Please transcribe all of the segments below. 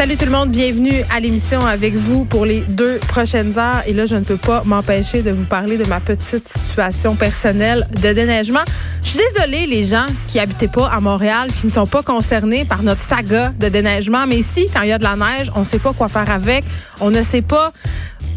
Salut tout le monde, bienvenue à l'émission avec vous pour les deux prochaines heures. Et là, je ne peux pas m'empêcher de vous parler de ma petite situation personnelle de déneigement. Je suis désolée, les gens qui habitaient pas à Montréal, qui ne sont pas concernés par notre saga de déneigement. Mais ici, quand il y a de la neige, on ne sait pas quoi faire avec. On ne sait pas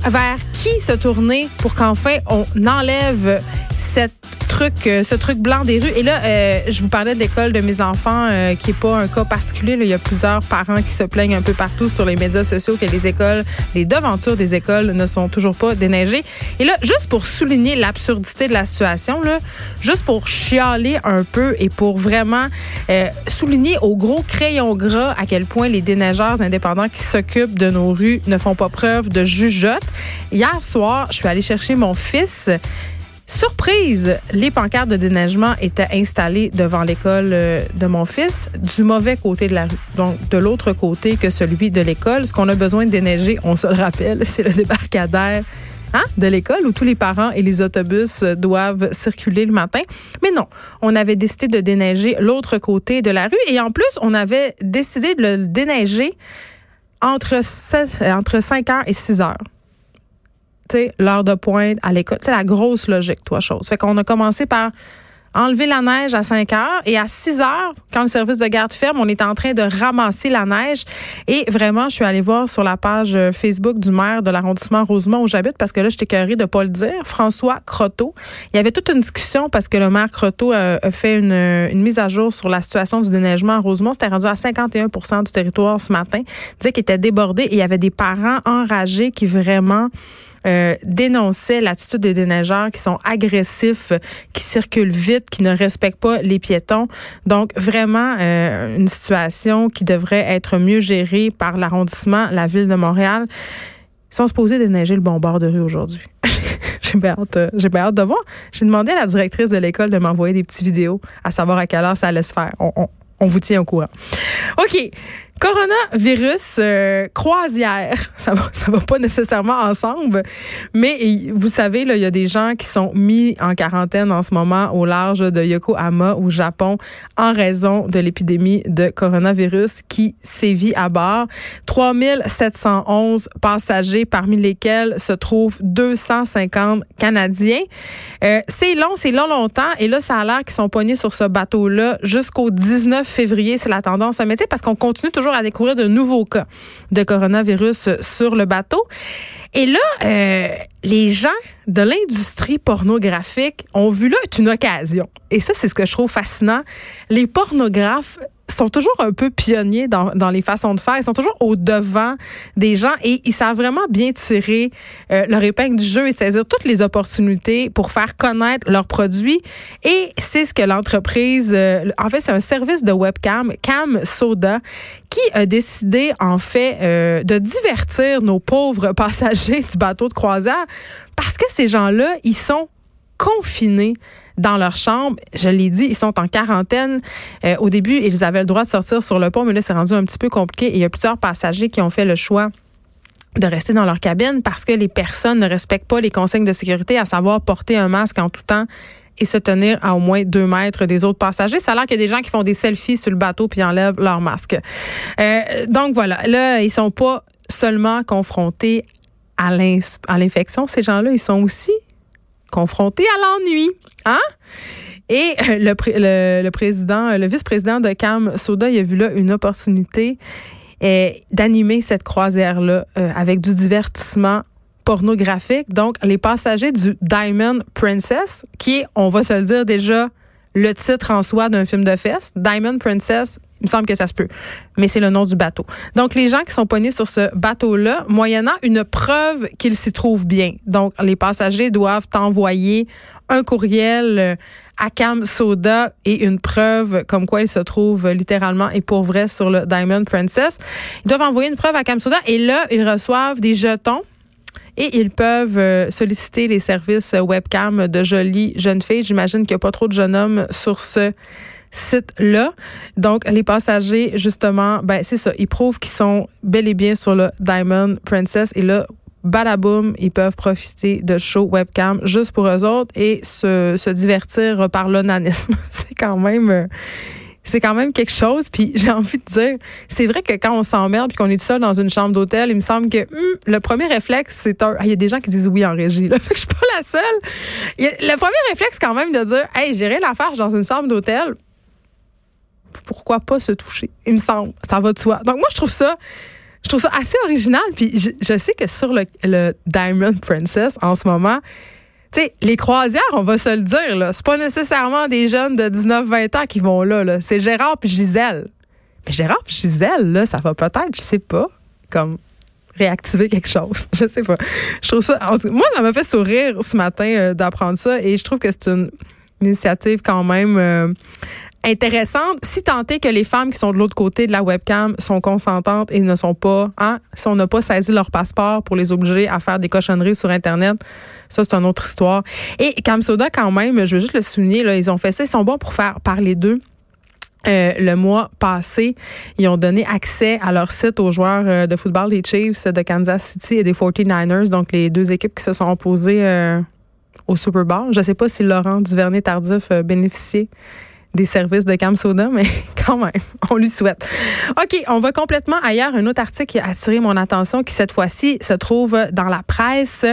vers qui se tourner pour qu'enfin on enlève cette truc, euh, ce truc blanc des rues. Et là, euh, je vous parlais de l'école de mes enfants, euh, qui est pas un cas particulier. Il y a plusieurs parents qui se plaignent un peu partout sur les médias sociaux que les écoles, les devantures des écoles ne sont toujours pas déneigées. Et là, juste pour souligner l'absurdité de la situation, là, juste pour chialer un peu et pour vraiment souligner au gros crayon gras à quel point les déneigeurs indépendants qui s'occupent de nos rues ne font pas preuve de jugeote. Hier soir, je suis allée chercher mon fils Surprise, les pancartes de déneigement étaient installées devant l'école euh, de mon fils du mauvais côté de la rue, donc de l'autre côté que celui de l'école. Ce qu'on a besoin de déneiger, on se le rappelle, c'est le débarcadère Hein, de l'école où tous les parents et les autobus doivent circuler le matin. Mais non, on avait décidé de déneiger l'autre côté de la rue et en plus, on avait décidé de le déneiger entre, entre 5 heures et 6 heures l'heure de pointe à l'école. C'est la grosse logique, toi, chose. Fait qu'on a commencé par enlever la neige à 5 heures et à 6 heures, quand le service de garde ferme, on est en train de ramasser la neige. Et vraiment, je suis allée voir sur la page euh, Facebook du maire de l'arrondissement Rosemont où j'habite parce que là, j'étais curée de pas le dire, François Croteau. Il y avait toute une discussion parce que le maire Croteau euh, a, fait une, une, mise à jour sur la situation du déneigement à Rosemont. C'était rendu à 51% du territoire ce matin. Il disait qu'il était débordé et il y avait des parents enragés qui vraiment euh, dénonçait l'attitude des déneigeurs qui sont agressifs, qui circulent vite, qui ne respectent pas les piétons. Donc vraiment euh, une situation qui devrait être mieux gérée par l'arrondissement, la ville de Montréal. Ils sont supposés déneiger le bon bord de rue aujourd'hui. j'ai bien hâte, euh, j'ai hâte de voir. J'ai demandé à la directrice de l'école de m'envoyer des petites vidéos à savoir à quelle heure ça allait se faire. On, on, on vous tient au courant. OK. Coronavirus euh, croisière, ça va, ça va pas nécessairement ensemble, mais vous savez là, il y a des gens qui sont mis en quarantaine en ce moment au large de Yokohama au Japon en raison de l'épidémie de coronavirus qui sévit à bord. 3711 passagers parmi lesquels se trouvent 250 Canadiens. Euh, c'est long, c'est long longtemps et là ça a l'air qu'ils sont pognés sur ce bateau là jusqu'au 19 février, c'est la tendance à métier parce qu'on continue toujours à découvrir de nouveaux cas de coronavirus sur le bateau. Et là, euh, les gens de l'industrie pornographique ont vu là une occasion. Et ça, c'est ce que je trouve fascinant. Les pornographes sont toujours un peu pionniers dans, dans les façons de faire. Ils sont toujours au devant des gens et ils savent vraiment bien tirer euh, leur épingle du jeu et saisir toutes les opportunités pour faire connaître leurs produits. Et c'est ce que l'entreprise, euh, en fait, c'est un service de webcam, Cam Soda, qui a décidé en fait euh, de divertir nos pauvres passagers du bateau de croisière parce que ces gens-là, ils sont confinés dans leur chambre. Je l'ai dit, ils sont en quarantaine. Euh, au début, ils avaient le droit de sortir sur le pont, mais là, c'est rendu un petit peu compliqué. Et il y a plusieurs passagers qui ont fait le choix de rester dans leur cabine parce que les personnes ne respectent pas les consignes de sécurité, à savoir porter un masque en tout temps et se tenir à au moins deux mètres des autres passagers. Ça a l'air qu'il y a des gens qui font des selfies sur le bateau puis enlèvent leur masque. Euh, donc voilà, là, ils sont pas seulement confrontés à l'infection. Ces gens-là, ils sont aussi confrontés à l'ennui. Hein? Et euh, le, président, euh, le vice-président de Cam Soda, il a vu là une opportunité euh, d'animer cette croisière-là avec du divertissement pornographique. Donc, les passagers du Diamond Princess, qui on va se le dire déjà, le titre en soi d'un film de fesses. Diamond Princess, il me semble que ça se peut. Mais c'est le nom du bateau. Donc, les gens qui sont pognés sur ce bateau-là, moyennant une preuve qu'ils s'y trouvent bien. Donc, les passagers doivent envoyer un courriel euh, à Cam Soda et une preuve comme quoi ils se trouvent littéralement et pour vrai sur le Diamond Princess. Ils doivent envoyer une preuve à Cam Soda et là, ils reçoivent des jetons et ils peuvent euh, solliciter les services webcam de jolies jeunes filles. J'imagine qu'il n'y a pas trop de jeunes hommes sur ce site-là. Donc, les passagers, justement, ben c'est ça, ils prouvent qu'ils sont bel et bien sur le Diamond Princess. Et là, balaboum, ils peuvent profiter de show webcam juste pour eux autres et se, se divertir par l'onanisme. c'est quand même... C'est quand même quelque chose. Puis j'ai envie de dire, c'est vrai que quand on s'emmerde puis qu'on est tout seul dans une chambre d'hôtel, il me semble que hum, le premier réflexe, c'est un. Il y a des gens qui disent oui en régie. Là. Fait que je suis pas la seule. le premier réflexe, quand même, de dire, hey, j'ai rien à faire dans une chambre d'hôtel. Pourquoi pas se toucher? Il me semble, ça va de soi. Donc moi, je trouve ça. Je trouve ça assez original. Puis je, sais que sur le, le Diamond Princess, en ce moment, tu sais, les croisières, on va se le dire, là, c'est pas nécessairement des jeunes de 19-20 ans qui vont là. là. C'est Gérard puis Gisèle. Mais Gérard puis Gisèle, là, ça va peut-être, je sais pas, comme réactiver quelque chose. Je sais pas. Je trouve ça. Moi, ça m'a fait sourire ce matin euh, d'apprendre ça et je trouve que c'est une initiative quand même euh, intéressante. Si tant est que les femmes qui sont de l'autre côté de la webcam sont consentantes et ne sont pas, hein, si on n'a pas saisi leur passeport pour les obliger à faire des cochonneries sur Internet, ça, c'est une autre histoire. Et Soda, quand même, je veux juste le souligner, là, ils ont fait ça, ils sont bons pour faire parler d'eux. Euh, le mois passé, ils ont donné accès à leur site aux joueurs euh, de football des Chiefs de Kansas City et des 49ers, donc les deux équipes qui se sont opposées euh, au Super Bowl. Je ne sais pas si Laurent Duvernay-Tardif bénéficiait des services de Cam Soda, mais quand même, on lui souhaite. OK, on va complètement ailleurs. Un autre article qui a attiré mon attention, qui cette fois-ci se trouve dans la presse.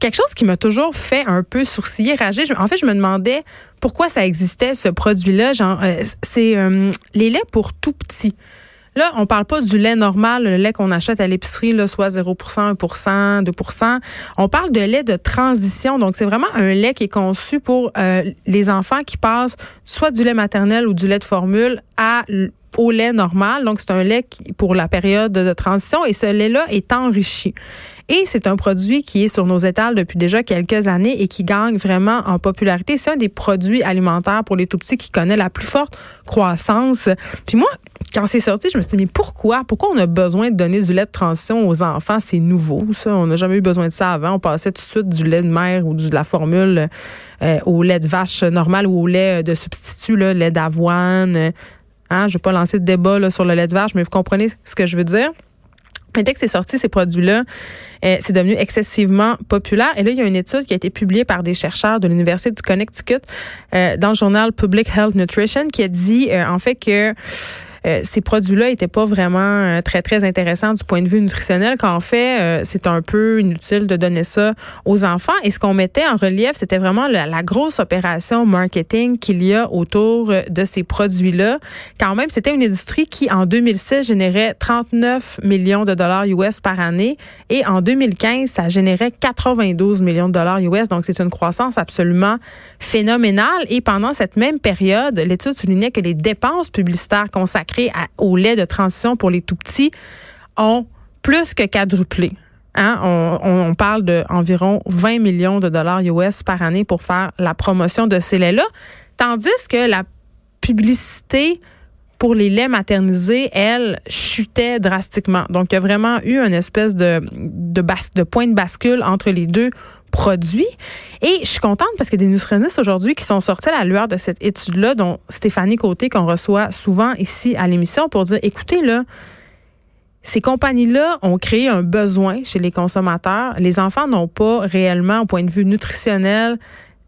Quelque chose qui m'a toujours fait un peu sourciller, rager. En fait, je me demandais pourquoi ça existait, ce produit-là. Euh, c'est euh, les laits pour tout petits. Là, on parle pas du lait normal, le lait qu'on achète à l'épicerie, soit 0% 1% 2% On parle de lait de transition. Donc, c'est vraiment un lait qui est conçu pour euh, les enfants qui passent soit du lait maternel ou du lait de formule à au lait normal. Donc, c'est un lait pour la période de transition et ce lait-là est enrichi. Et c'est un produit qui est sur nos étals depuis déjà quelques années et qui gagne vraiment en popularité. C'est un des produits alimentaires pour les tout petits qui connaît la plus forte croissance. Puis moi, quand c'est sorti, je me suis dit, mais pourquoi? Pourquoi on a besoin de donner du lait de transition aux enfants? C'est nouveau, ça. On n'a jamais eu besoin de ça avant. On passait tout de suite du lait de mère ou de la formule euh, au lait de vache normal ou au lait de substitut, là, lait d'avoine. Hein? Je ne vais pas lancer de débat sur le lait de vache, mais vous comprenez ce que je veux dire? Mais dès que c'est sorti, ces produits-là, euh, c'est devenu excessivement populaire. Et là, il y a une étude qui a été publiée par des chercheurs de l'Université du Connecticut euh, dans le journal Public Health Nutrition qui a dit euh, en fait que euh, ces produits-là n'étaient pas vraiment euh, très, très intéressants du point de vue nutritionnel, qu'en fait, euh, c'est un peu inutile de donner ça aux enfants. Et ce qu'on mettait en relief, c'était vraiment la, grosse opération marketing qu'il y a autour de ces produits-là. Quand même, c'était une industrie qui, en 2006, générait 39 millions de dollars US par année. Et en 2015, ça générait 92 millions de dollars US. Donc, c'est une croissance absolument phénoménale. Et pendant cette même période, l'étude soulignait que les dépenses publicitaires consacrées au lait de transition pour les tout petits ont plus que quadruplé. Hein? On, parle d'environ 20 millions de dollars US par année pour faire la promotion de ces laits-là, tandis que la publicité pour les laits maternisés, elle, chutait drastiquement. Donc, il y a vraiment eu une espèce de point de bascule entre les deux produits. Et je suis contente parce qu'il y a des nutritionnistes aujourd'hui qui sont sortis à la lueur de cette étude-là, dont Stéphanie Côté, qu'on reçoit souvent ici à l'émission, pour dire, écoutez, là, ces compagnies-là ont créé un besoin chez les consommateurs. Les enfants n'ont pas réellement, au point de vue nutritionnel,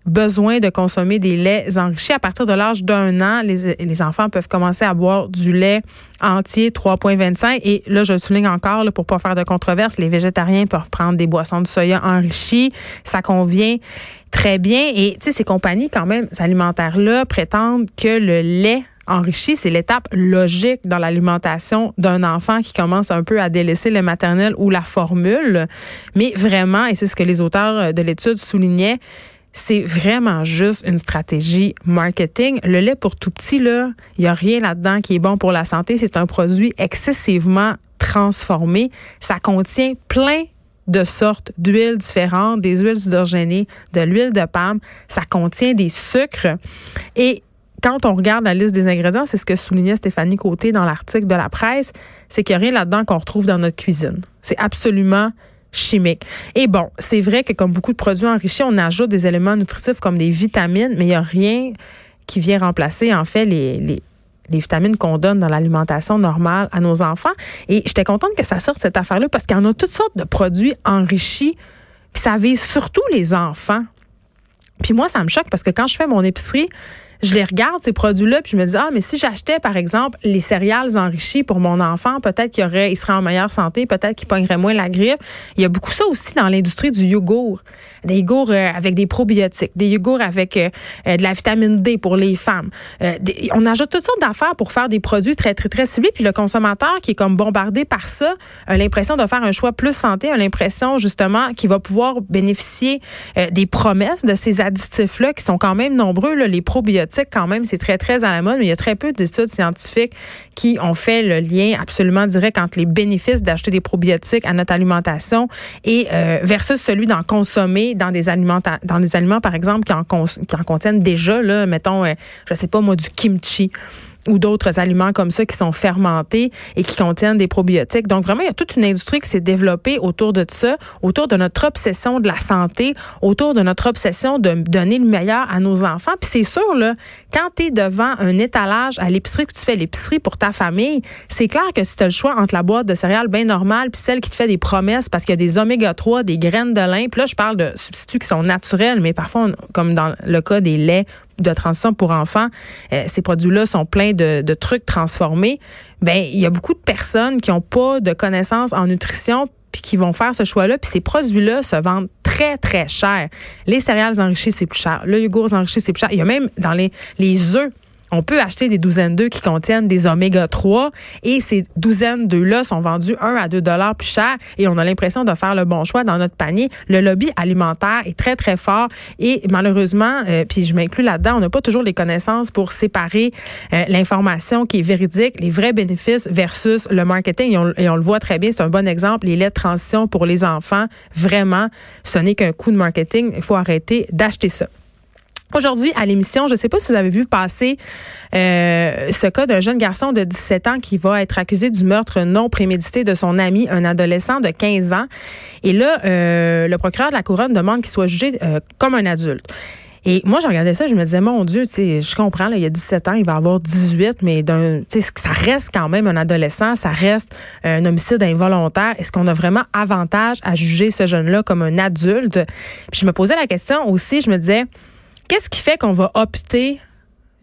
besoin de consommer des laits enrichis. À partir de l'âge d'un an, les, les, enfants peuvent commencer à boire du lait entier 3,25. Et là, je souligne encore, là, pour pas faire de controverse, les végétariens peuvent prendre des boissons de soya enrichies. Ça convient très bien. Et tu sais, ces compagnies, quand même, alimentaires-là, prétendent que le lait enrichi, c'est l'étape logique dans l'alimentation d'un enfant qui commence un peu à délaisser le maternel ou la formule. Mais vraiment, et c'est ce que les auteurs de l'étude soulignaient, c'est vraiment juste une stratégie marketing. Le lait pour tout petit, là, il n'y a rien là-dedans qui est bon pour la santé. C'est un produit excessivement transformé. Ça contient plein de sortes d'huiles différentes, des huiles hydrogénées, de l'huile de palme. Ça contient des sucres. Et quand on regarde la liste des ingrédients, c'est ce que soulignait Stéphanie Côté dans l'article de la presse, c'est qu'il n'y a rien là-dedans qu'on retrouve dans notre cuisine. C'est absolument chimique. Et bon, c'est vrai que comme beaucoup de produits enrichis, on ajoute des éléments nutritifs comme des vitamines, mais il n'y a rien qui vient remplacer en fait les vitamines qu'on donne dans l'alimentation normale à nos enfants. Et j'étais contente que ça sorte cette affaire-là parce qu'il y en a toutes sortes de produits enrichis. Puis ça vise surtout les enfants. Puis moi, ça me choque parce que quand je fais mon épicerie, je les regarde, ces produits-là, puis je me dis, ah, mais si j'achetais, par exemple, les céréales enrichies pour mon enfant, peut-être qu'il aurait, il serait en meilleure santé, peut-être qu'il pognerait moins la grippe. Il y a beaucoup ça aussi dans l'industrie du yogourt. Des yogourts euh, avec des probiotiques, des yogourts avec euh, euh, de la vitamine D pour les femmes. on ajoute toutes sortes d'affaires pour faire des produits très, très, très ciblés. Puis le consommateur qui est comme bombardé par ça a l'impression de faire un choix plus santé, a l'impression justement qu'il va pouvoir bénéficier des promesses de ces additifs-là qui sont quand même nombreux. Là. Les probiotiques, quand même, c'est très, très à la mode, mais il y a très peu d'études scientifiques qui ont fait le lien absolument direct entre les bénéfices d'acheter des probiotiques à notre alimentation et versus celui d'en consommer dans des aliments, dans des aliments par exemple qui en, qui en contiennent déjà là, mettons, euh, je sais pas moi du kimchi ou d'autres aliments comme ça qui sont fermentés et qui contiennent des probiotiques. Donc vraiment, il y a toute une industrie qui s'est développée autour de ça, autour de notre obsession de la santé, autour de notre obsession de donner le meilleur à nos enfants. Puis c'est sûr, là, quand tu es devant un étalage à l'épicerie, que tu fais l'épicerie pour ta famille, c'est clair que si tu as le choix entre la boîte de céréales bien normale puis celle qui te fait des promesses parce qu'il y a des oméga 3, des graines de lin, puis là, je parle de substituts qui sont naturels, mais parfois, comme dans le cas des laits de transition pour enfants, euh, ces produits-là sont pleins de, trucs transformés. Ben, il y a beaucoup de personnes qui n'ont pas de connaissances en nutrition puis qui vont faire ce choix-là. Puis ces produits-là se vendent très, très cher. Les céréales enrichies, c'est plus cher. Le yogourt enrichi, c'est plus cher. Il y a même dans les, les œufs on peut acheter des douzaines d'œufs qui contiennent des oméga 3 et ces douzaines d'œufs-là sont vendus 1 à 2 dollars plus cher et on a l'impression de faire le bon choix dans notre panier. Le lobby alimentaire est très, très fort et malheureusement, euh, puis je m'inclus là-dedans, on n'a pas toujours les connaissances pour séparer euh, l'information qui est véridique, les vrais bénéfices versus le marketing. Et on, et on le voit très bien, c'est un bon exemple. Les de transition pour les enfants, vraiment, ce n'est qu'un coup de marketing. Il faut arrêter d'acheter ça. Aujourd'hui, à l'émission, je ne sais pas si vous avez vu passer euh, ce cas d'un jeune garçon de 17 ans qui va être accusé du meurtre non prémédité de son ami, un adolescent de 15 ans. Et là, euh, le procureur de la couronne demande qu'il soit jugé euh, comme un adulte. Et moi, je regardais ça, je me disais, mon Dieu, je comprends, là, il y a 17 ans, il va avoir 18, mais d'un, ça reste quand même un adolescent, ça reste un homicide involontaire. Est-ce qu'on a vraiment avantage à juger ce jeune-là comme un adulte? Puis je me posais la question aussi, je me disais, Qu'est-ce qui fait qu'on va opter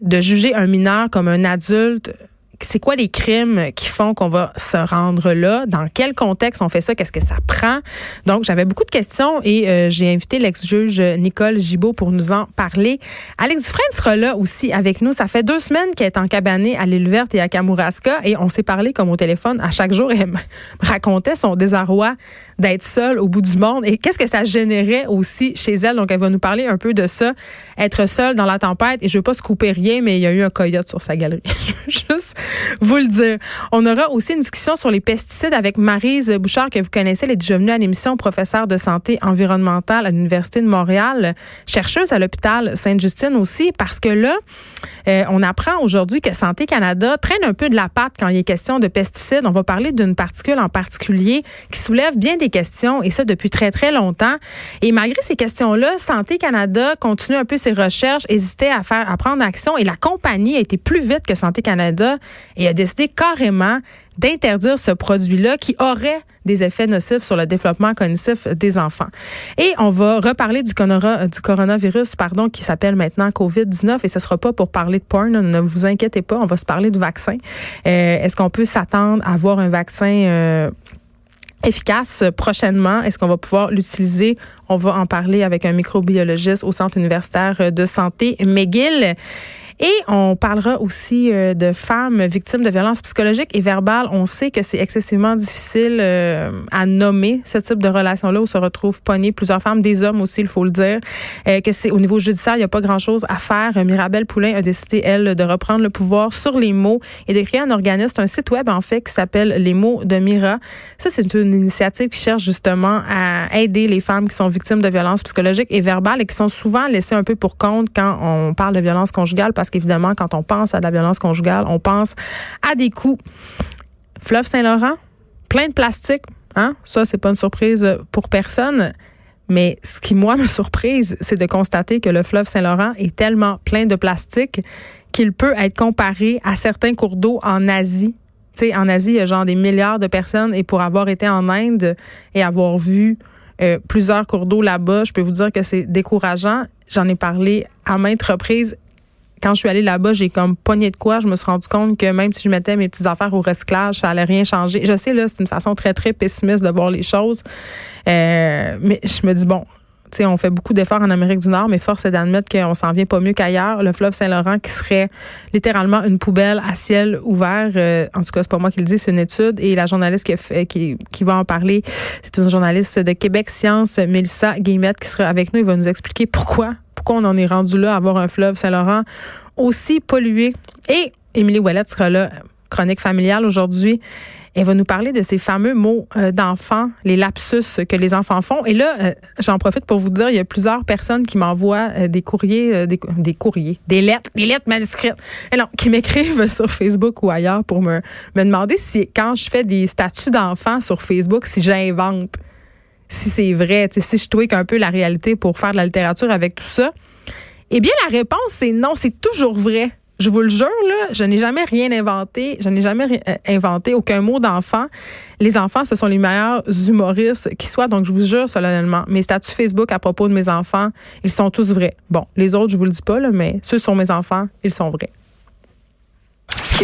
de juger un mineur comme un adulte c'est quoi les crimes qui font qu'on va se rendre là? Dans quel contexte on fait ça? Qu'est-ce que ça prend? Donc, j'avais beaucoup de questions et euh, j'ai invité l'ex-juge Nicole Gibault pour nous en parler. Alex Dufresne sera là aussi avec nous. Ça fait deux semaines qu'elle est encabanée à l'île verte et à Kamouraska et on s'est parlé comme au téléphone à chaque jour. Elle me racontait son désarroi d'être seule au bout du monde et qu'est-ce que ça générait aussi chez elle. Donc, elle va nous parler un peu de ça, être seule dans la tempête. Et je veux pas se couper rien, mais il y a eu un coyote sur sa galerie. Juste vous le dire. On aura aussi une discussion sur les pesticides avec Marise Bouchard, que vous connaissez. Elle est déjà venue à l'émission professeure de santé environnementale à l'Université de Montréal, chercheuse à l'hôpital Sainte-Justine aussi, parce que là, euh, on apprend aujourd'hui que Santé Canada traîne un peu de la patte quand il est question de pesticides. On va parler d'une particule en particulier qui soulève bien des questions, et ça depuis très, très longtemps. Et malgré ces questions-là, Santé Canada continue un peu ses recherches, hésitait à faire, à prendre action, et la compagnie a été plus vite que Santé Canada et a décidé carrément d'interdire ce produit-là qui aurait des effets nocifs sur le développement cognitif des enfants. Et on va reparler du, du coronavirus pardon, qui s'appelle maintenant COVID-19 et ce sera pas pour parler de porn, ne vous inquiétez pas, on va se parler du vaccin. Euh, Est-ce qu'on peut s'attendre à avoir un vaccin euh, efficace prochainement? Est-ce qu'on va pouvoir l'utiliser? On va en parler avec un microbiologiste au Centre universitaire de santé McGill. Et on parlera aussi euh, de femmes victimes de violences psychologiques et verbales. On sait que c'est excessivement difficile euh, à nommer ce type de relation-là où se retrouvent pognées plusieurs femmes, des hommes aussi, il faut le dire. Euh, que c'est au niveau judiciaire, il n'y a pas grand-chose à faire. Mirabelle Poulain a décidé, elle, de reprendre le pouvoir sur les mots et de créer un organisme, un site web, en fait, qui s'appelle Les mots de Mira. Ça, c'est une initiative qui cherche justement à aider les femmes qui sont victimes de violences psychologiques et verbales et qui sont souvent laissées un peu pour compte quand on parle de violence conjugale parce parce qu'évidemment, quand on pense à la violence conjugale, on pense à des coups. Fleuve Saint-Laurent, plein de plastique. Hein? Ça, c'est pas une surprise pour personne. Mais ce qui, moi, me surprise, c'est de constater que le fleuve Saint-Laurent est tellement plein de plastique qu'il peut être comparé à certains cours d'eau en Asie. en Asie, il y a genre des milliards de personnes et pour avoir été en Inde et avoir vu euh, plusieurs cours d'eau là-bas, je peux vous dire que c'est décourageant. J'en ai parlé à maintes reprises quand je suis allée là-bas, j'ai comme pogné de quoi. Je me suis rendu compte que même si je mettais mes petites affaires au recyclage, ça allait rien changer. Je sais, là, c'est une façon très, très pessimiste de voir les choses. Euh, mais je me dis, bon, on fait beaucoup d'efforts en Amérique du Nord, mais force est d'admettre qu'on s'en vient pas mieux qu'ailleurs. Le fleuve Saint-Laurent qui serait littéralement une poubelle à ciel ouvert. Euh, en tout cas, c'est pas moi qui le dis, c'est une étude. Et la journaliste qui, va en parler, c'est une journaliste de Québec Science, Mélissa Guillemette, qui sera avec nous. Il va nous expliquer pourquoi, pourquoi on en est rendu là à avoir un fleuve Saint-Laurent aussi pollué. Et Émilie Ouellette sera là, chronique familiale aujourd'hui. Elle va nous parler de ces fameux mots euh, d'enfants, les lapsus que les enfants font. Et là, euh, j'en profite pour vous dire, il y a plusieurs personnes qui m'envoient euh, des courriers, des, courriers, des lettres, des lettres manuscrites, non, qui m'écrivent sur Facebook ou ailleurs pour me, me demander si, quand je fais des statuts d'enfants sur Facebook, si j'invente, si c'est vrai, si je tweak un peu la réalité pour faire de la littérature avec tout ça. Eh bien, la réponse, c'est non, c'est toujours vrai. Je vous le jure, là, je n'ai jamais rien inventé. Je n'ai jamais euh, inventé aucun mot d'enfant. Les enfants, ce sont les meilleurs humoristes qui soient. Donc, je vous jure solennellement, mes statuts Facebook à propos de mes enfants, ils sont tous vrais. Bon, les autres, je vous le dis pas, là, mais ceux sur mes enfants, ils sont vrais.